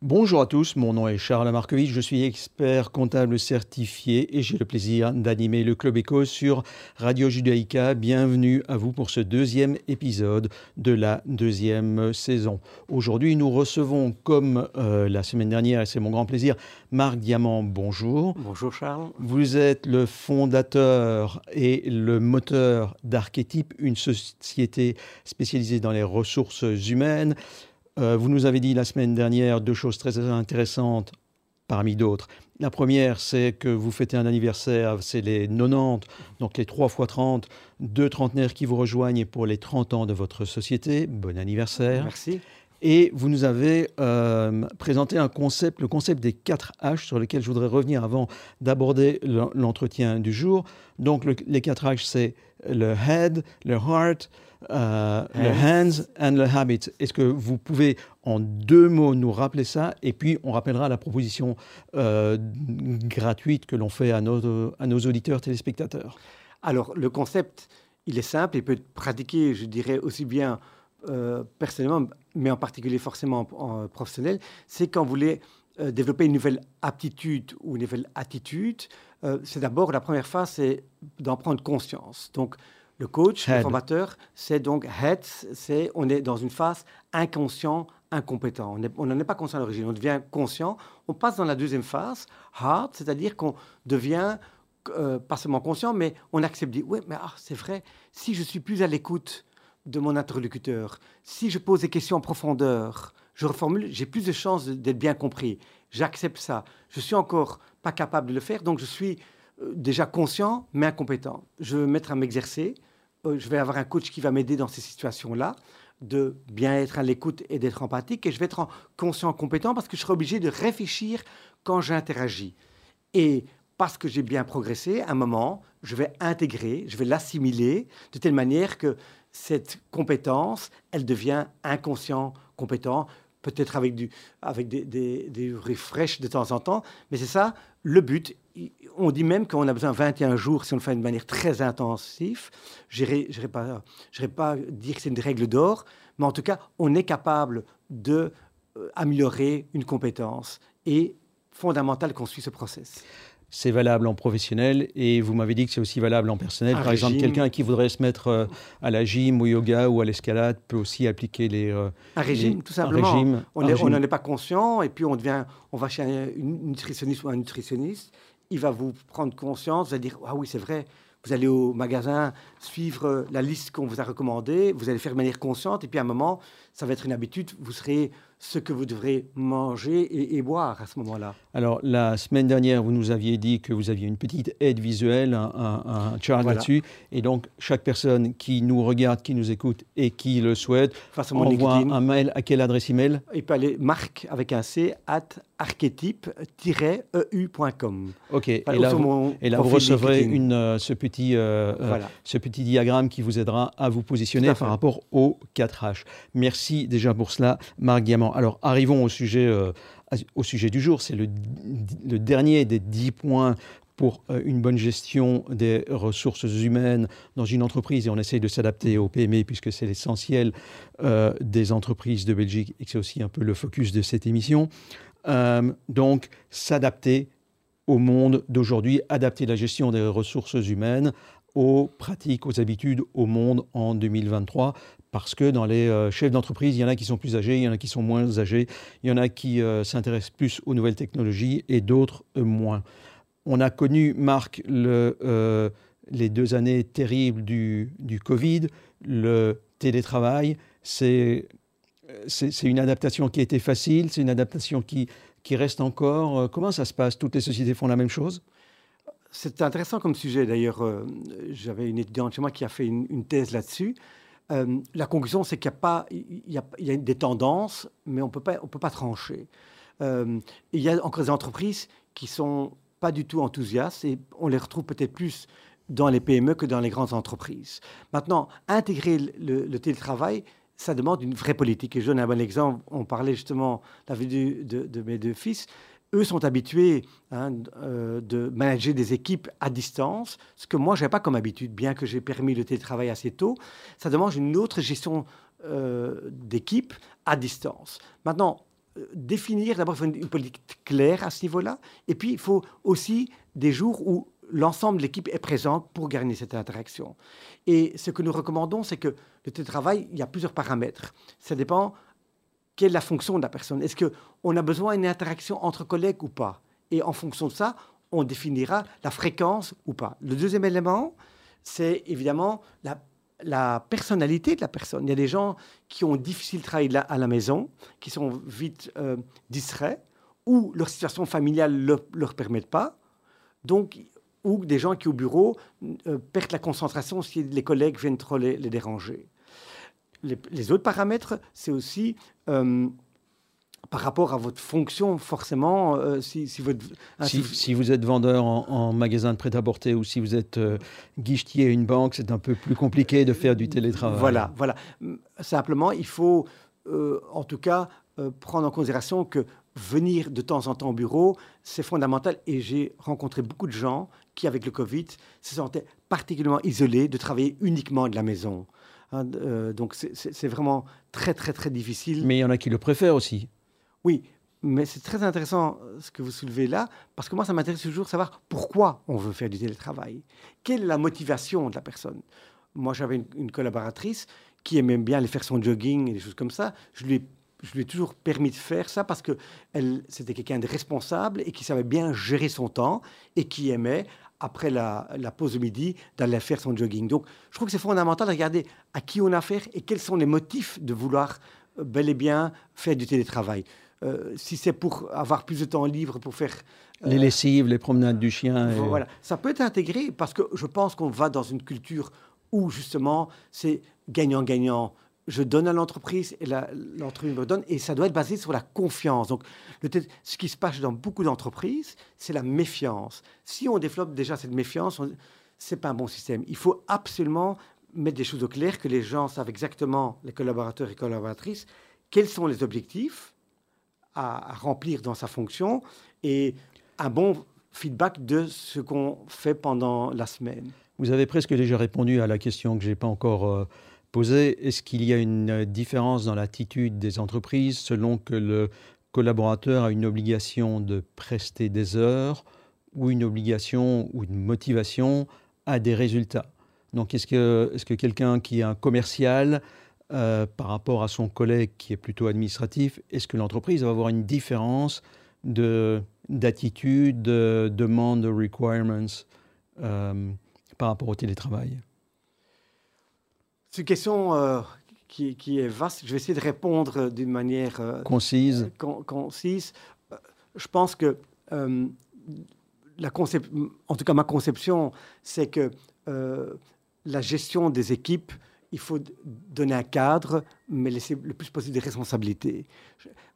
Bonjour à tous, mon nom est Charles Markovitch, je suis expert comptable certifié et j'ai le plaisir d'animer le Club Éco sur Radio Judaïka. Bienvenue à vous pour ce deuxième épisode de la deuxième saison. Aujourd'hui, nous recevons, comme euh, la semaine dernière, et c'est mon grand plaisir, Marc Diamant. Bonjour. Bonjour Charles. Vous êtes le fondateur et le moteur d'Archétype, une société spécialisée dans les ressources humaines. Euh, vous nous avez dit la semaine dernière deux choses très intéressantes parmi d'autres. La première, c'est que vous fêtez un anniversaire, c'est les 90, donc les 3 fois 30, deux trentenaires qui vous rejoignent pour les 30 ans de votre société. Bon anniversaire. Merci. Et vous nous avez euh, présenté un concept, le concept des 4 H, sur lequel je voudrais revenir avant d'aborder l'entretien du jour. Donc les 4 H, c'est le head, le heart, euh, le hands. and le habit. Est-ce que vous pouvez en deux mots nous rappeler ça? Et puis on rappellera la proposition euh, gratuite que l'on fait à nos, à nos auditeurs téléspectateurs. Alors le concept, il est simple, il peut être pratiqué, je dirais, aussi bien euh, personnellement, mais en particulier forcément en, professionnel, c'est quand vous voulez développer une nouvelle aptitude ou une nouvelle attitude, c'est d'abord la première phase, c'est d'en prendre conscience. Donc, le coach, le formateur, c'est donc head, c'est on est dans une phase inconscient, incompétent. On n'en est pas conscient à l'origine, on devient conscient. On passe dans la deuxième phase, hard, c'est-à-dire qu'on devient euh, pas seulement conscient, mais on accepte, dit, oui, mais ah, c'est vrai, si je suis plus à l'écoute de mon interlocuteur, si je pose des questions en profondeur, je reformule, j'ai plus de chances d'être bien compris. J'accepte ça. Je suis encore pas capable de le faire, donc je suis euh, déjà conscient, mais incompétent. Je veux mettre à m'exercer, je vais avoir un coach qui va m'aider dans ces situations-là, de bien être à l'écoute et d'être empathique, et je vais être conscient, compétent, parce que je serai obligé de réfléchir quand j'interagis. Et parce que j'ai bien progressé, à un moment, je vais intégrer, je vais l'assimiler de telle manière que cette compétence, elle devient inconscient, compétent, peut-être avec, du, avec des, des, des refresh de temps en temps, mais c'est ça le but on dit même qu'on a besoin de 21 jours si on le fait de manière très intensive. Je n'irai pas, pas dire que c'est une règle d'or, mais en tout cas, on est capable de euh, améliorer une compétence et fondamental qu'on suit ce process. C'est valable en professionnel et vous m'avez dit que c'est aussi valable en personnel. Par exemple, quelqu'un qui voudrait se mettre euh, à la gym, au yoga ou à l'escalade peut aussi appliquer les. Euh, un régime, tout simplement. Régime, on n'en est, pas conscient et puis on devient, on va chez un nutritionniste ou un nutritionniste il va vous prendre conscience, vous allez dire, ah oui, c'est vrai, vous allez au magasin suivre la liste qu'on vous a recommandée, vous allez faire de manière consciente, et puis à un moment, ça va être une habitude, vous serez ce que vous devrez manger et, boire à ce moment-là. Alors, la semaine dernière, vous nous aviez dit que vous aviez une petite aide visuelle, un, chart là-dessus. Et donc, chaque personne qui nous regarde, qui nous écoute et qui le souhaite, envoie un mail à quelle adresse email? Il peut aller marc avec un C at archétype-eu.com. OK. et là, vous, et là vous, recevrez une, euh, ce, petit, euh, euh, ce petit diagramme qui vous aidera à vous positionner par rapport aux 4H. Merci déjà pour cela, Marc Diamant. Alors arrivons au sujet, euh, au sujet du jour. C'est le, dernier des dix points pour euh, une bonne gestion des ressources humaines dans une entreprise et on essaye de s'adapter au PME puisque c'est l'essentiel euh, des entreprises de Belgique et que c'est aussi un peu le focus de cette émission. donc s'adapter au monde d'aujourd'hui, adapter la gestion des ressources humaines aux pratiques, aux habitudes, au monde en 2023 parce que dans les euh, chefs d'entreprise, il y en a qui sont plus âgés, il y en a qui sont moins âgés, il y en a qui euh, s'intéressent plus aux nouvelles technologies et d'autres euh, moins. On a connu, Marc, le, les deux années terribles du, Covid, le télétravail. C'est une adaptation qui a été facile, c'est une adaptation qui, reste encore. Comment ça se passe? Toutes les sociétés font la même chose? C'est intéressant comme sujet. D'ailleurs, j'avais une étudiante chez moi qui a fait une thèse là-dessus. Euh, la conclusion, c'est qu'il y a y des tendances, mais on peut pas, on peut pas trancher. Euh, il y a encore des entreprises qui sont pas du tout enthousiastes et on les retrouve peut-être plus dans les PME que dans les grandes entreprises. Maintenant, intégrer le, télétravail, ça demande une vraie politique. Et je donne un bon exemple. On parlait justement la vie de, de mes deux fils eux sont habitués hein, euh, de manager des équipes à distance, ce que moi, je n'ai pas comme habitude, bien que j'ai permis le télétravail assez tôt. Ça demande une autre gestion euh, d'équipe à distance. Maintenant, définir d'abord une politique claire à ce niveau-là. Et puis, il faut aussi des jours où l'ensemble de l'équipe est présente pour gagner cette interaction. Et ce que nous recommandons, c'est que le télétravail, il y a plusieurs paramètres. Ça dépend quelle est la fonction de la personne. Est-ce qu'on a besoin d'une interaction entre collègues ou pas? Et en fonction de ça, on définira la fréquence ou pas. Le deuxième élément, c'est évidemment la, personnalité de la personne. Il y a des gens qui ont difficile de travailler à la maison, qui sont vite euh, distraits, ou leur situation familiale ne leur permet pas. Donc, ou des gens qui, au bureau, euh, perdent la concentration si les collègues viennent trop les, déranger. Les, autres paramètres, c'est aussi euh, par rapport à votre fonction, forcément, euh, si, votre, hein, si, vous êtes vendeur en, magasin de prêt-à-porter ou si vous êtes guichetier à une banque, c'est un peu plus compliqué de faire du télétravail. Voilà, voilà. Simplement, il faut, en tout cas, prendre en considération que venir de temps en temps au bureau, c'est fondamental. Et j'ai rencontré beaucoup de gens qui, avec le Covid, se sentaient particulièrement isolés de travailler uniquement de la maison. Hein, euh, donc c'est vraiment très, très, très difficile. Mais il y en a qui le préfèrent aussi. Oui, mais c'est très intéressant euh, ce que vous soulevez là, parce que moi, ça m'intéresse toujours de savoir pourquoi on veut faire du télétravail. Quelle est la motivation de la personne? Moi, j'avais une, une, collaboratrice qui aimait bien aller faire son jogging et des choses comme ça. Je lui ai je lui ai toujours permis de faire ça parce que c'était quelqu'un de responsable et qui savait bien gérer son temps et qui aimait, après la, pause de midi, d'aller faire son jogging. Donc, je trouve que c'est fondamental de regarder à qui on a affaire et quels sont les motifs de vouloir euh, bel et bien faire du télétravail. Euh, si c'est pour avoir plus de temps libre pour faire... Euh, les lessives, les promenades du chien. Voilà, ça peut être intégré parce que je pense qu'on va dans une culture où justement c'est gagnant-gagnant je donne à l'entreprise et l'entreprise me donne, et ça doit être basé sur la confiance. Donc, ce qui se passe dans beaucoup d'entreprises, c'est la méfiance. Si on développe déjà cette méfiance, c'est pas un bon système. Il faut absolument mettre des choses au clair, que les gens savent exactement, les collaborateurs et collaboratrices, quels sont les objectifs à, remplir dans sa fonction et un bon feedback de ce qu'on fait pendant la semaine. Vous avez presque déjà répondu à la question que je n'ai pas encore euh, Est-ce qu'il y a une différence dans l'attitude des entreprises selon que le collaborateur a une obligation de prester des heures ou une obligation ou une motivation à des résultats? Donc est-ce que, est que quelqu'un qui est un commercial euh, par rapport à son collègue qui est plutôt administratif, est-ce que l'entreprise va avoir une différence d'attitude, de, demande, de requirements euh, par rapport au télétravail? C'est une question euh, qui, est vaste. Je vais essayer de répondre d'une manière euh, concise. concise. Euh, je pense que la en tout cas ma conception, c'est que la gestion des équipes, il faut donner un cadre, mais laisser le plus possible des responsabilités.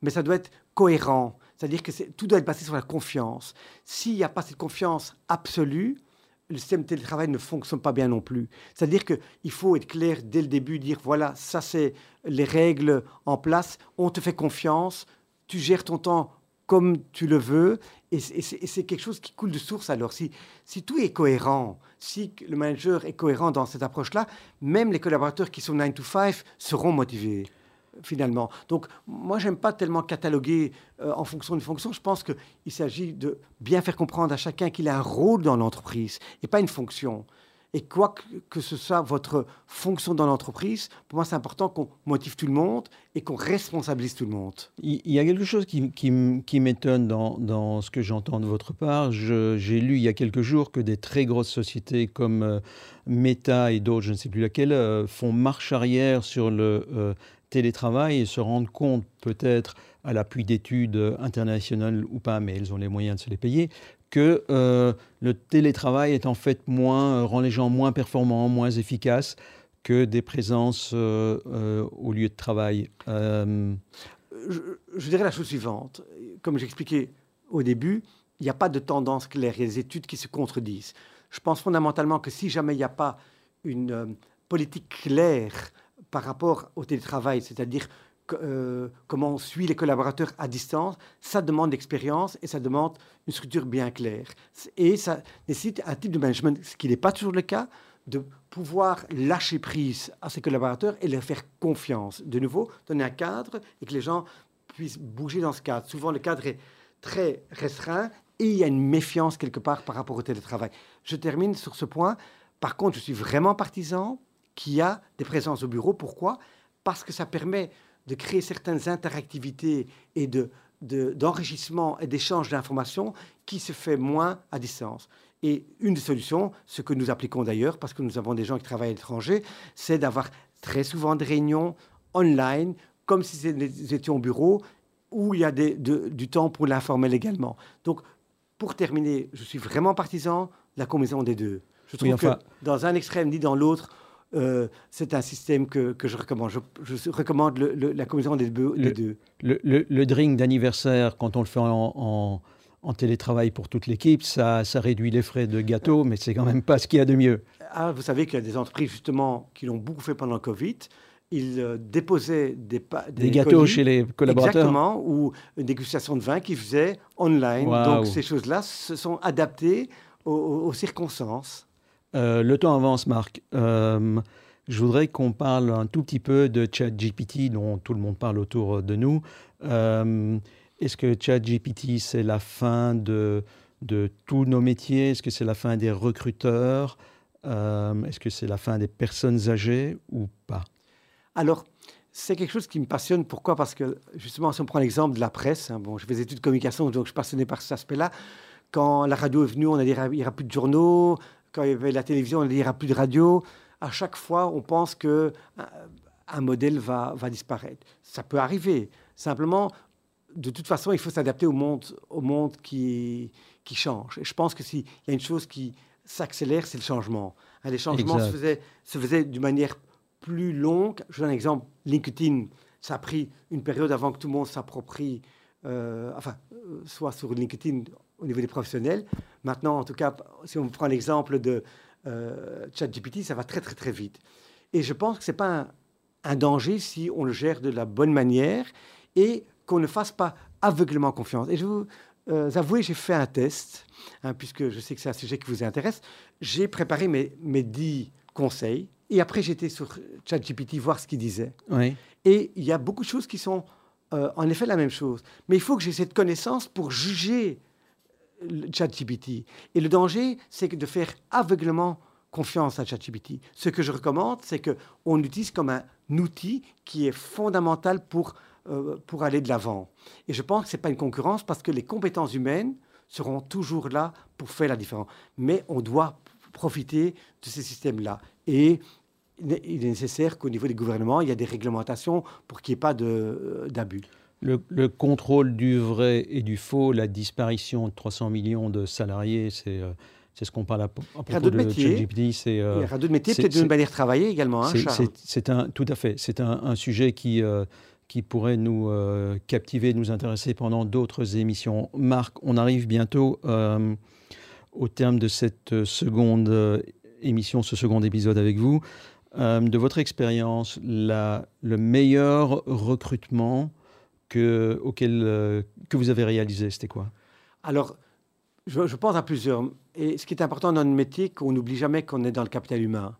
Mais ça doit être cohérent, c'est-à-dire que tout doit être basé sur la confiance. S'il n'y a pas cette confiance absolue, le système télétravail ne fonctionne pas bien non plus. C'est-à-dire qu'il faut être clair dès le début, dire voilà, ça c'est les règles en place, on te fait confiance, tu gères ton temps comme tu le veux, et c'est quelque chose qui coule de source alors. Si, si tout est cohérent, si le manager est cohérent dans cette approche-là, même les collaborateurs qui sont 9 to 5 seront motivés finalement. Donc, moi, j'aime pas tellement cataloguer euh, en fonction d'une fonction. Je pense qu'il s'agit de bien faire comprendre à chacun qu'il a un rôle dans l'entreprise et pas une fonction. Et quoi que, ce soit votre fonction dans l'entreprise, pour moi, c'est important qu'on motive tout le monde et qu'on responsabilise tout le monde. Il y a quelque chose qui, m'étonne dans, dans, ce que j'entends de votre part. J'ai lu il y a quelques jours que des très grosses sociétés comme euh, Meta et d'autres, je ne sais plus laquelle, euh, font marche arrière sur le télétravail et se rendre compte peut-être à l'appui d'études internationales ou pas, mais elles ont les moyens de se les payer, que euh, le télétravail est en fait moins, euh, rend les gens moins performants, moins efficaces que des présences euh, au lieu de travail. Je, dirais la chose suivante. Comme j'expliquais au début, il n'y a pas de tendance claire, il y a des études qui se contredisent. Je pense fondamentalement que si jamais il n'y a pas une politique claire par rapport au télétravail, c'est-à-dire euh, comment on suit les collaborateurs à distance, ça demande l'expérience et ça demande une structure bien claire. Et ça nécessite un type de management, ce qui n'est pas toujours le cas, de pouvoir lâcher prise à ses collaborateurs et leur faire confiance. De nouveau, donner un cadre et que les gens puisse bouger dans ce cadre. Souvent, le cadre est très restreint et il y a une méfiance quelque part par rapport au télétravail. Je termine sur ce point. Par contre, je suis vraiment partisan qu'il y a des présences au bureau. Pourquoi? Parce que ça permet de créer certaines interactivités et de, d'enrichissement et d'échange d'informations qui se fait moins à distance. Et une des solutions, ce que nous appliquons d'ailleurs, parce que nous avons des gens qui travaillent à l'étranger, c'est d'avoir très souvent des réunions online, comme si nous étions au bureau, où il y a du temps pour l'informel également. Donc, pour terminer, je suis vraiment partisan de la combinaison des deux. Je trouve que dans un extrême ni dans l'autre, euh, c'est un système que, je recommande. Je, recommande la combinaison des, deux. Le, drink d'anniversaire, quand on le fait en, télétravail pour toute l'équipe, ça, ça réduit les frais de gâteau, mais c'est quand même pas ce qu'il y a de mieux. Ah, vous savez qu'il y a des entreprises justement qui l'ont beaucoup fait pendant le Covid il euh, déposait des, des, gâteaux chez les collaborateurs. Exactement, ou une dégustation de vin qu'il faisait online. Donc ces choses-là se sont adaptées aux, circonstances. Euh, le temps avance, Marc. Euh, je voudrais qu'on parle un tout petit peu de ChatGPT, dont tout le monde parle autour de nous. Est-ce que ChatGPT, c'est la fin de, de tous nos métiers? Est-ce que c'est la fin des recruteurs? Est-ce que c'est la fin des personnes âgées ou pas? Alors, c'est quelque chose qui me passionne. Pourquoi? Parce que, justement, si on prend l'exemple de la presse, hein, bon, je fais des études de communication, donc je suis passionné par cet aspect-là. Quand la radio est venue, on a dit qu'il n'y aura plus de journaux. Quand il y avait la télévision, qu'il n'y aura plus de radio. À chaque fois, on pense qu'un euh, un modèle va, va disparaître. Ça peut arriver. Simplement, de toute façon, il faut s'adapter au monde, au monde qui, qui change. Et je pense que s'il y a une chose qui s'accélère, c'est le changement. Les changements se faisaient, se faisaient d'une manière plus longue. Je donne un exemple. LinkedIn, ça a pris une période avant que tout le monde s'approprie, euh, enfin, euh, soit sur LinkedIn au niveau des professionnels. Maintenant, en tout cas, si on prend l'exemple de euh, ChatGPT, ça va très, très, très vite. Et je pense que ce n'est pas un, danger si on le gère de la bonne manière et qu'on ne fasse pas aveuglément confiance. Et je vous euh, avouer, j'ai fait un test, hein, puisque je sais que c'est un sujet qui vous intéresse. J'ai préparé mes, mes 10 conseils et après, j'étais sur ChatGPT voir ce qu'il disait. Et il y a beaucoup de choses qui sont euh, en effet la même chose. Mais il faut que j'ai cette connaissance pour juger ChatGPT. Et le danger, c'est de faire aveuglement confiance à ChatGPT. Ce que je recommande, c'est qu'on l'utilise comme un outil qui est fondamental pour, euh, pour aller de l'avant. Et je pense que ce n'est pas une concurrence parce que les compétences humaines seront toujours là pour faire la différence. Mais on doit profiter de ces systèmes-là. Et il est nécessaire qu'au niveau des gouvernements, il y ait des réglementations pour qu'il n'y ait pas d'abus. Le, contrôle du vrai et du faux, la disparition de 300 millions de salariés, c'est euh, ce qu'on parle à, propos de ChatGPT. C'est, euh, il y aura d'autres métiers, peut-être d'une manière de travailler également. Hein, c'est, un, tout à fait. C'est un, sujet qui, qui pourrait nous captiver, nous intéresser pendant d'autres émissions. Marc, on arrive bientôt au terme de cette seconde émission, ce second épisode avec vous. Euh, de votre expérience, le meilleur recrutement euh, que vous avez réalisé, c'était quoi? Alors, je, pense à plusieurs. Et ce qui est important dans notre métier, qu'on n'oublie jamais qu'on est dans le capital humain.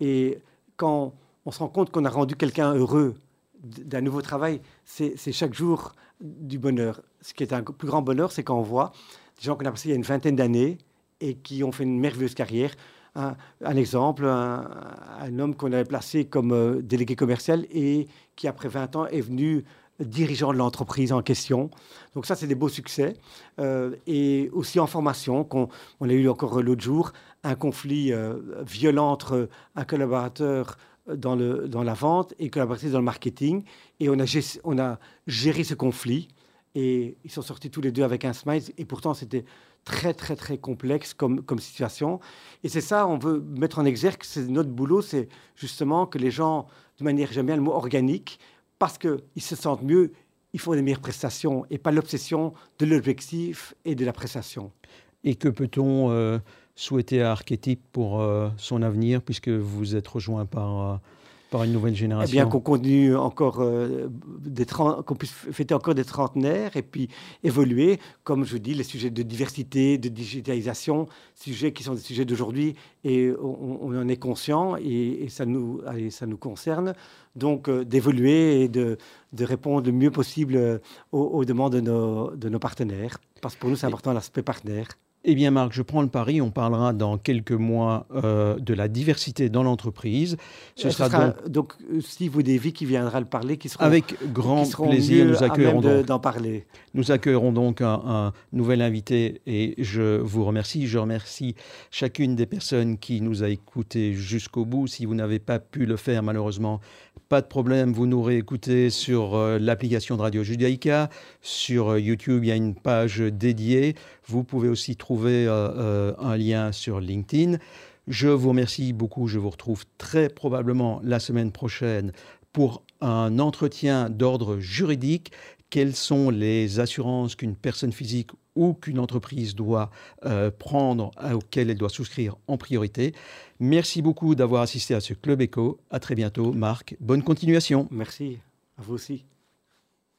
Et quand on se rend compte qu'on a rendu quelqu'un heureux d'un nouveau travail, c'est chaque jour du bonheur. Ce qui est un plus grand bonheur, c'est quand on voit des gens qu'on a passés il y a une vingtaine d'années et qui ont fait une merveilleuse carrière un, exemple, un, homme qu'on avait placé comme euh, délégué commercial et qui, après 20 ans, est venu dirigeant de l'entreprise en question. Donc ça, c'est des beaux succès. Euh, et aussi en formation, qu'on on a eu encore l'autre jour, un conflit euh, violent entre un collaborateur dans, le, dans la vente et un collaborateur dans le marketing. Et on a, on a géré ce conflit. Et ils sont sortis tous les deux avec un smile. Et pourtant, c'était très, très, très complexe comme, comme situation. Et c'est ça, on veut mettre en exergue, c'est notre boulot, c'est justement que les gens, de manière, j'aime bien le mot organique, parce qu'ils se sentent mieux, ils font des meilleures prestations et pas l'obsession de l'objectif et de la prestation. Et que peut-on euh, souhaiter à Archetype pour euh, son avenir, puisque vous êtes rejoint par... Par une nouvelle génération. Eh bien, qu'on continue encore euh, qu'on puisse fêter encore des trentenaires et puis évoluer, comme je dis, les sujets de diversité, de digitalisation, sujets qui sont des sujets d'aujourd'hui et on, en est conscient et, ça, nous, ça nous concerne. Donc, euh, d'évoluer et de, de, répondre le mieux possible euh, aux, aux demandes de nos, de nos partenaires. Parce que pour nous, c'est important l'aspect partenaire. Eh bien, Marc, je prends le pari. On parlera dans quelques mois euh, de la diversité dans l'entreprise. Ce, euh, sera, donc, euh, Steve ou Davy qui viendra le parler, qui sera avec grand plaisir. Nous accueillerons donc d'en parler. Nous accueillerons donc un, un, nouvel invité et je vous remercie. Je remercie chacune des personnes qui nous a écoutés jusqu'au bout. Si vous n'avez pas pu le faire, malheureusement, pas de problème, vous nous réécoutez sur euh, l'application de Radio Judaïka. Sur euh, YouTube, il y a une page dédiée. Vous pouvez aussi trouver euh, un lien sur LinkedIn. Je vous remercie beaucoup. Je vous retrouve très probablement la semaine prochaine pour un entretien d'ordre juridique quelles sont les assurances qu'une personne physique ou qu'une entreprise doit euh, prendre, auxquelles elle doit souscrire en priorité? Merci beaucoup d'avoir assisté à ce Club Echo. À très bientôt, Marc. Bonne continuation. Merci. À vous aussi.